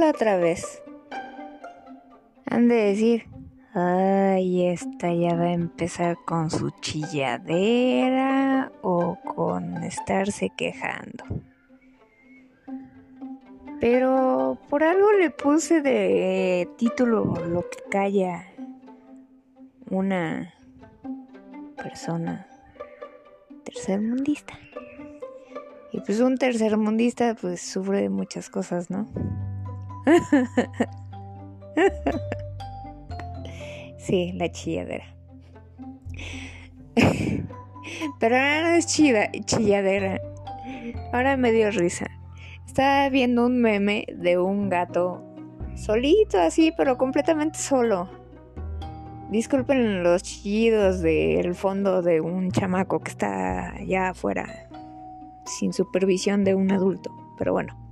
Otra vez. Han de decir, ay, esta ya va a empezar con su chilladera o con estarse quejando. Pero por algo le puse de título lo que calla una persona tercermundista. Y pues un tercermundista pues sufre de muchas cosas, ¿no? sí, la chilladera. Pero ahora no es chida, chilladera. Ahora me dio risa. Estaba viendo un meme de un gato solito así, pero completamente solo. Disculpen los chillidos del fondo de un chamaco que está allá afuera sin supervisión de un adulto. Pero bueno,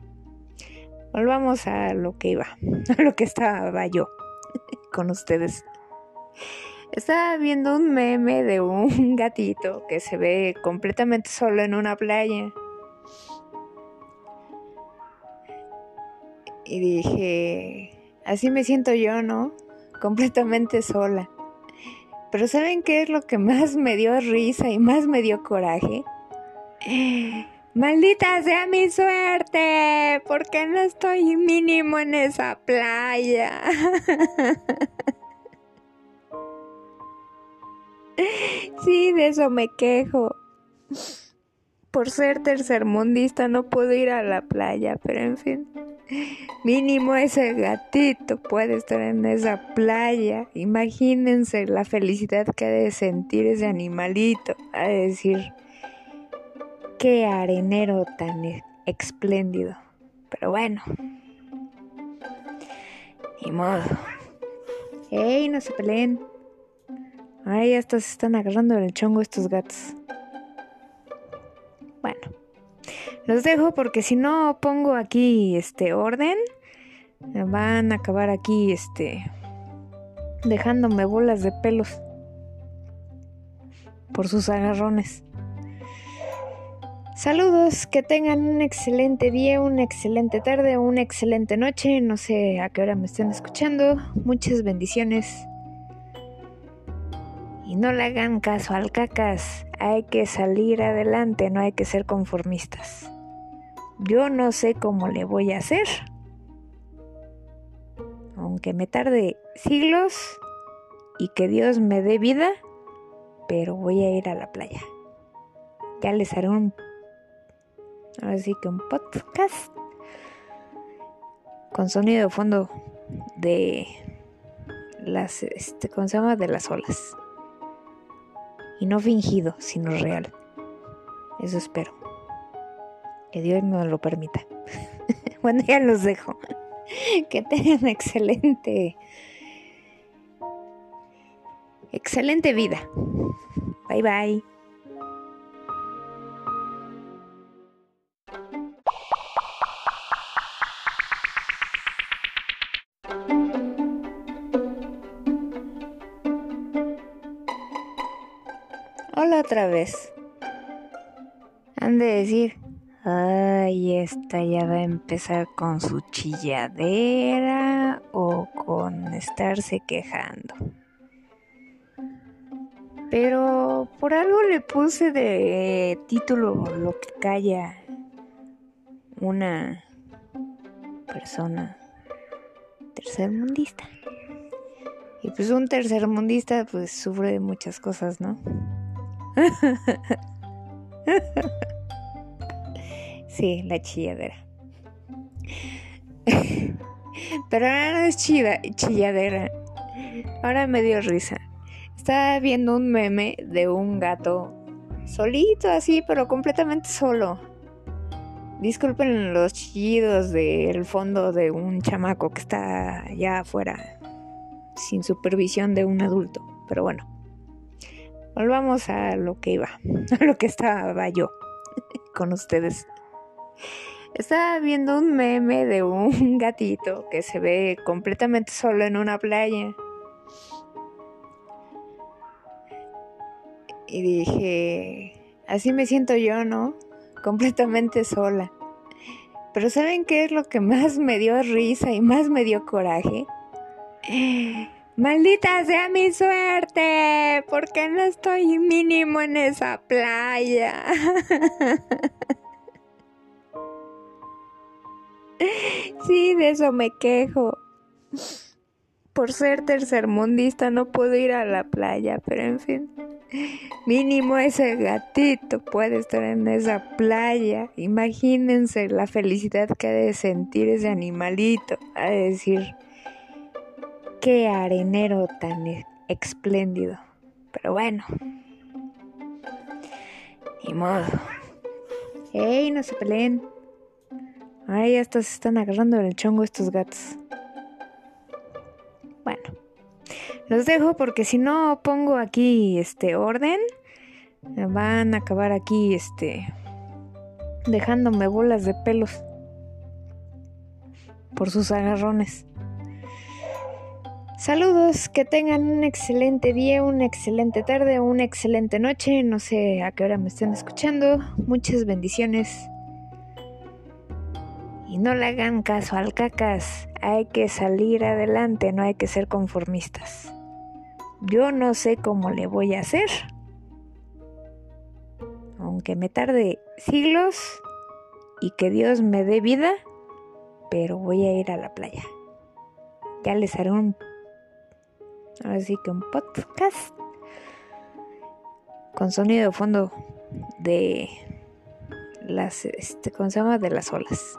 volvamos a lo que iba, a lo que estaba yo con ustedes. Estaba viendo un meme de un gatito que se ve completamente solo en una playa. Y dije, así me siento yo, ¿no? Completamente sola. Pero ¿saben qué es lo que más me dio risa y más me dio coraje? Maldita sea mi suerte, porque no estoy mínimo en esa playa. Sí, de eso me quejo. Por ser tercermundista no puedo ir a la playa, pero en fin. Mínimo ese gatito puede estar en esa playa. Imagínense la felicidad que ha de sentir ese animalito. A decir, qué arenero tan espléndido. Pero bueno. Ni modo. ¡Ey, no se peleen! Ay, estos se están agarrando el chongo estos gatos. Bueno, los dejo porque si no pongo aquí este orden, van a acabar aquí este dejándome bolas de pelos por sus agarrones. Saludos, que tengan un excelente día, una excelente tarde, una excelente noche, no sé a qué hora me estén escuchando. Muchas bendiciones. Y no le hagan caso al cacas, hay que salir adelante, no hay que ser conformistas. Yo no sé cómo le voy a hacer. Aunque me tarde siglos y que Dios me dé vida, pero voy a ir a la playa. Ya les haré un así que un podcast con sonido de fondo de las este, ¿cómo se llama? de las olas. Y no fingido, sino real. Eso espero. Que Dios nos lo permita. bueno, ya los dejo. que tengan excelente excelente vida. Bye bye. Hola otra vez. Han de decir, ay, esta ya va a empezar con su chilladera o con estarse quejando. Pero por algo le puse de título lo que calla una persona tercermundista. Y pues un tercermundista pues sufre de muchas cosas, ¿no? sí, la chilladera. Pero ahora no es chida, chilladera. Ahora me dio risa. Estaba viendo un meme de un gato solito así, pero completamente solo. Disculpen los chillidos del fondo de un chamaco que está allá afuera sin supervisión de un adulto. Pero bueno. Volvamos a lo que iba, a lo que estaba yo con ustedes. Estaba viendo un meme de un gatito que se ve completamente solo en una playa. Y dije, así me siento yo, ¿no? Completamente sola. Pero ¿saben qué es lo que más me dio risa y más me dio coraje? Maldita sea mi suerte, porque no estoy mínimo en esa playa. Sí, de eso me quejo. Por ser tercermundista no puedo ir a la playa, pero en fin. Mínimo ese gatito puede estar en esa playa. Imagínense la felicidad que ha de sentir ese animalito. A decir, qué arenero tan espléndido. Pero bueno. Ni modo. ¡Ey, no se peleen! Ay, hasta se están agarrando el chongo estos gatos. Bueno, los dejo porque si no pongo aquí este orden, van a acabar aquí este dejándome bolas de pelos por sus agarrones. Saludos, que tengan un excelente día, una excelente tarde, una excelente noche, no sé a qué hora me estén escuchando. Muchas bendiciones. Y no le hagan caso al cacas. Hay que salir adelante, no hay que ser conformistas. Yo no sé cómo le voy a hacer. Aunque me tarde siglos y que Dios me dé vida, pero voy a ir a la playa. Ya les haré un así que un podcast con sonido de fondo de las este, ¿cómo se llama? de las olas.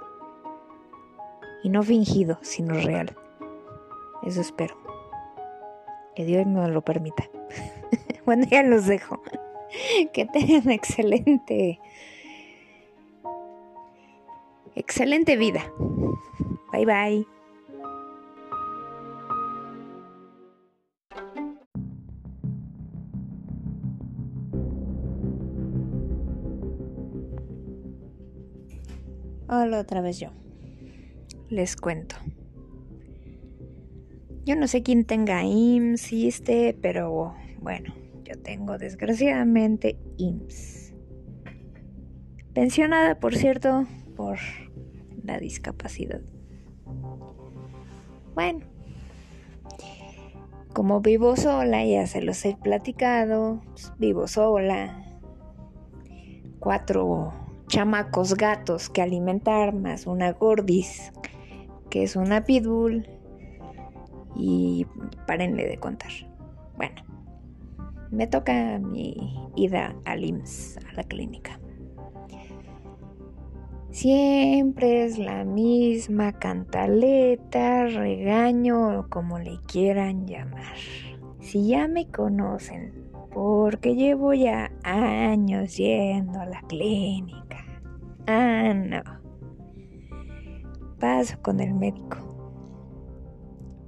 Y no fingido, sino real. Eso espero. Que Dios nos lo permita. bueno, ya los dejo. que tengan excelente. Excelente vida. Bye bye. Hola otra vez yo les cuento. Yo no sé quién tenga IMSS, este, pero bueno, yo tengo desgraciadamente IMSS. Pensionada, por cierto, por la discapacidad. Bueno, como vivo sola, ya se los he platicado, pues, vivo sola. Cuatro chamacos gatos que alimentar, más una gordis que es una pitbull. Y parenle de contar. Bueno, me toca mi ida al IMSS, a la clínica. Siempre es la misma cantaleta, regaño o como le quieran llamar. Si ya me conocen, porque llevo ya años yendo a la clínica. Ah, no paso con el médico.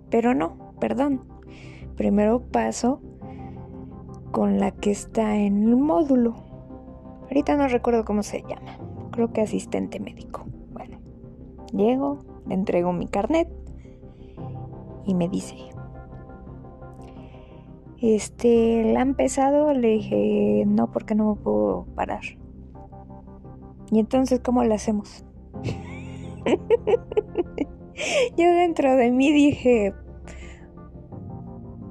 Pero no, perdón. Primero paso con la que está en el módulo. Ahorita no recuerdo cómo se llama. Creo que asistente médico. Bueno, llego, le entrego mi carnet y me dice, este, ¿la han pesado? Le dije, no, porque no me puedo parar. Y entonces, ¿cómo lo hacemos? Yo dentro de mí dije,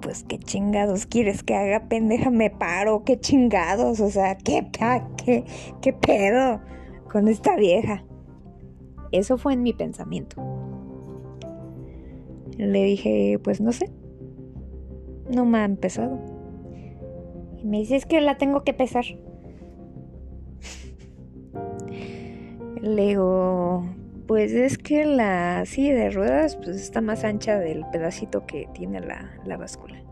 pues qué chingados quieres que haga, pendeja, me paro, qué chingados, o sea, qué, qué, qué pedo con esta vieja. Eso fue en mi pensamiento. Le dije, pues no sé, no me ha empezado. Y me dice, es que la tengo que pesar. Le digo, pues es que la silla de ruedas pues está más ancha del pedacito que tiene la, la báscula.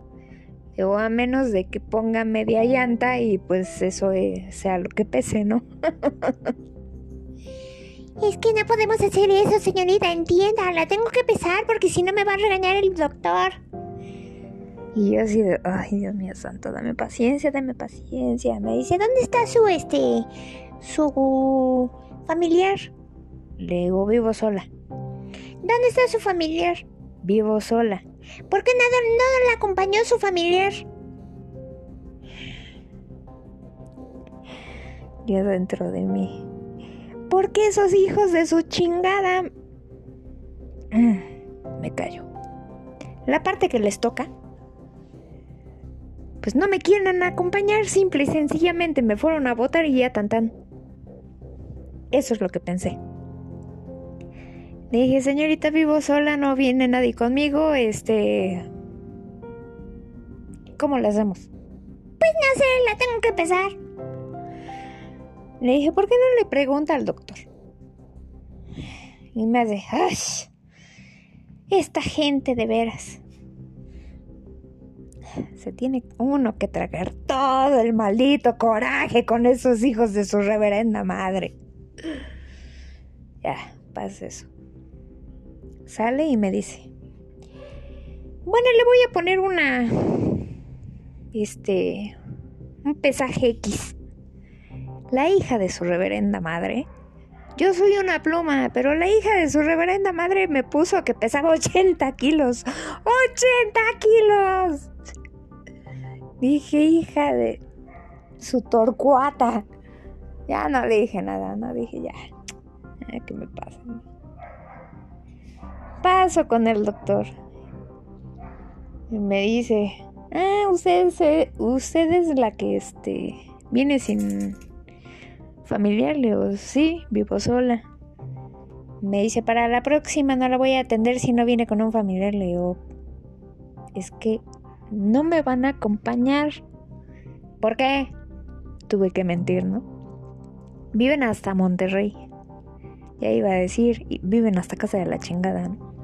O a menos de que ponga media llanta y pues eso sea lo que pese, ¿no? es que no podemos hacer eso, señorita, entienda, la tengo que pesar porque si no me va a regañar el doctor. Y yo así de, ay Dios mío santo, dame paciencia, dame paciencia. Me dice, ¿dónde está su este, su familiar? Le digo, vivo sola. ¿Dónde está su familiar? Vivo sola. ¿Por qué nada, no le acompañó su familiar? Yo dentro de mí. Porque esos hijos de su chingada... Mm, me callo. La parte que les toca pues no me quieren acompañar, simple y sencillamente me fueron a votar y ya tan tan. Eso es lo que pensé. Le dije, señorita, vivo sola, no viene nadie conmigo, este... ¿Cómo lo hacemos? Pues no sé, la tengo que pesar. Le dije, ¿por qué no le pregunta al doctor? Y me hace, ¡ay! Esta gente de veras. Se tiene uno que tragar todo el maldito coraje con esos hijos de su reverenda madre. Ya, pasa eso. Sale y me dice, bueno, le voy a poner una, este, un pesaje X. La hija de su reverenda madre. Yo soy una pluma, pero la hija de su reverenda madre me puso que pesaba 80 kilos. ¡80 kilos! Dije, hija de su torcuata. Ya no le dije nada, no dije ya. ¿Qué me pasa? Paso con el doctor. Y me dice, ah, usted, usted es la que este viene sin familiar. Le digo, sí, vivo sola. Me dice, para la próxima no la voy a atender si no viene con un familiar. Le digo, es que no me van a acompañar. ¿Por qué? Tuve que mentir, ¿no? Viven hasta Monterrey. Ya iba a decir, viven hasta casa de la chingada, ¿no?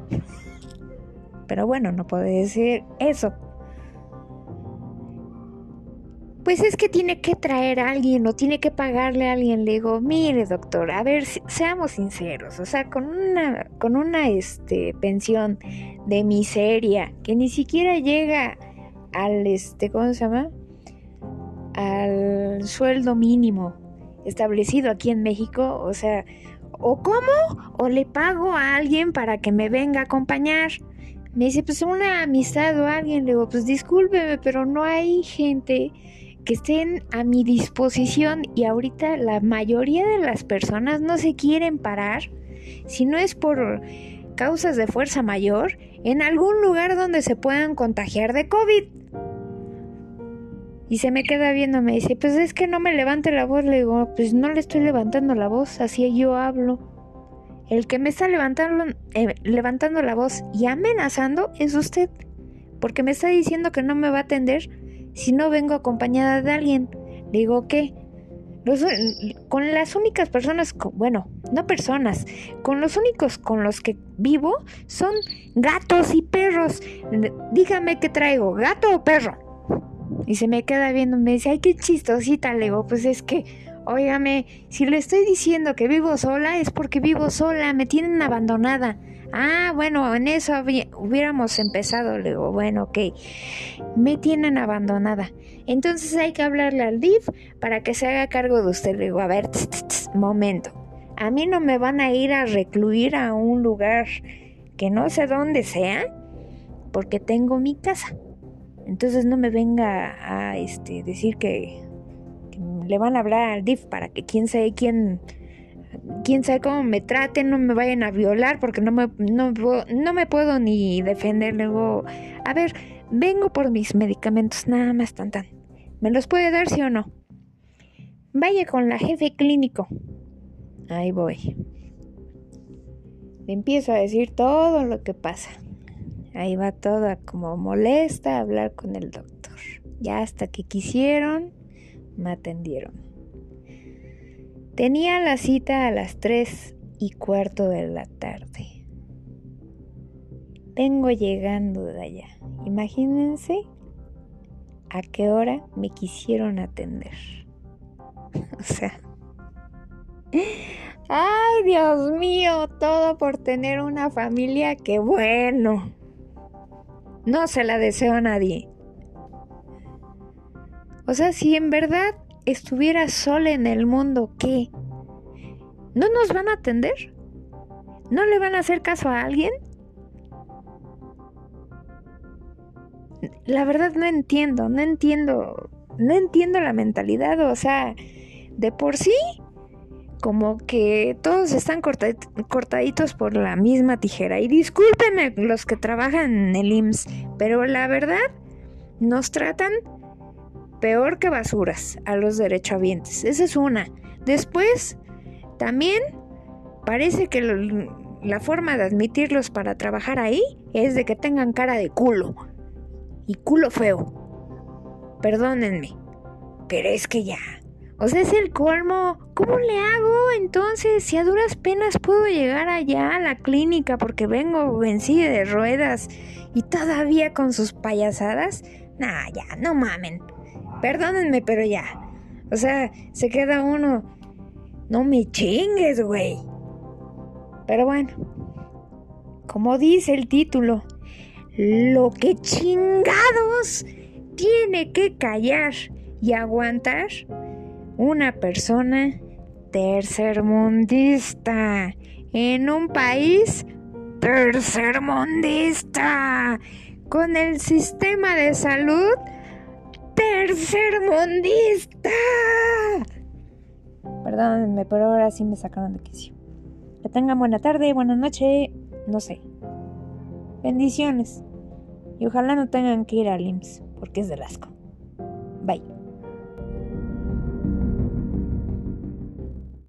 Pero bueno, no puedo decir eso. Pues es que tiene que traer a alguien o tiene que pagarle a alguien. Le digo, mire doctor, a ver, seamos sinceros. O sea, con una, con una este, pensión de miseria que ni siquiera llega al este, ¿cómo se llama? al sueldo mínimo establecido aquí en México, o sea, o cómo o le pago a alguien para que me venga a acompañar. Me dice, pues una amistad o alguien, le digo, pues discúlpeme, pero no hay gente que estén a mi disposición y ahorita la mayoría de las personas no se quieren parar si no es por causas de fuerza mayor en algún lugar donde se puedan contagiar de COVID. Y se me queda viendo, me dice, pues es que no me levante la voz. Le digo, pues no le estoy levantando la voz, así yo hablo. El que me está levantando, eh, levantando la voz y amenazando es usted, porque me está diciendo que no me va a atender si no vengo acompañada de alguien. Le digo, ¿qué? con las únicas personas, bueno, no personas, con los únicos con los que vivo son gatos y perros. Dígame qué traigo, gato o perro. Y se me queda viendo, me dice, ay, qué chistosita. Le digo, pues es que, óigame, si le estoy diciendo que vivo sola, es porque vivo sola, me tienen abandonada. Ah, bueno, en eso hubiéramos empezado. Le digo, bueno, ok, me tienen abandonada. Entonces hay que hablarle al DIF para que se haga cargo de usted. Le digo, a ver, momento. A mí no me van a ir a recluir a un lugar que no sé dónde sea, porque tengo mi casa. Entonces no me venga a este, decir que, le van a hablar al DIF para que quién sabe quién, quién sabe cómo me traten, no me vayan a violar porque no me, no, no me puedo ni defender. Luego, a ver, vengo por mis medicamentos, nada más tan tan. ¿Me los puede dar sí o no? Vaya con la jefe clínico. Ahí voy. Le empiezo a decir todo lo que pasa. Ahí va toda como molesta a hablar con el doctor. Ya hasta que quisieron, me atendieron. Tenía la cita a las 3 y cuarto de la tarde. Vengo llegando de allá. Imagínense a qué hora me quisieron atender. o sea... Ay, Dios mío, todo por tener una familia que bueno. No se la deseo a nadie. O sea, si en verdad estuviera sola en el mundo, ¿qué? ¿No nos van a atender? ¿No le van a hacer caso a alguien? La verdad no entiendo, no entiendo, no entiendo la mentalidad, o sea, de por sí, como que todos están cortaditos por la misma tijera. Y discúlpenme los que trabajan en el IMSS, pero la verdad nos tratan peor que basuras a los derechohabientes. Esa es una. Después, también parece que la forma de admitirlos para trabajar ahí es de que tengan cara de culo. Y culo feo. Perdónenme. Pero es que ya. O sea, es el colmo. ¿Cómo le hago entonces si a duras penas puedo llegar allá a la clínica porque vengo vencida de ruedas y todavía con sus payasadas? Nah, ya, no mamen. Perdónenme, pero ya. O sea, se queda uno. No me chingues, güey. Pero bueno, como dice el título, lo que chingados tiene que callar y aguantar una persona tercermundista en un país tercermundista con el sistema de salud tercermundista. Perdónenme, pero ahora sí me sacaron de quicio. Que tengan buena tarde, buena noche, no sé. Bendiciones. Y ojalá no tengan que ir al IMSS, porque es de asco.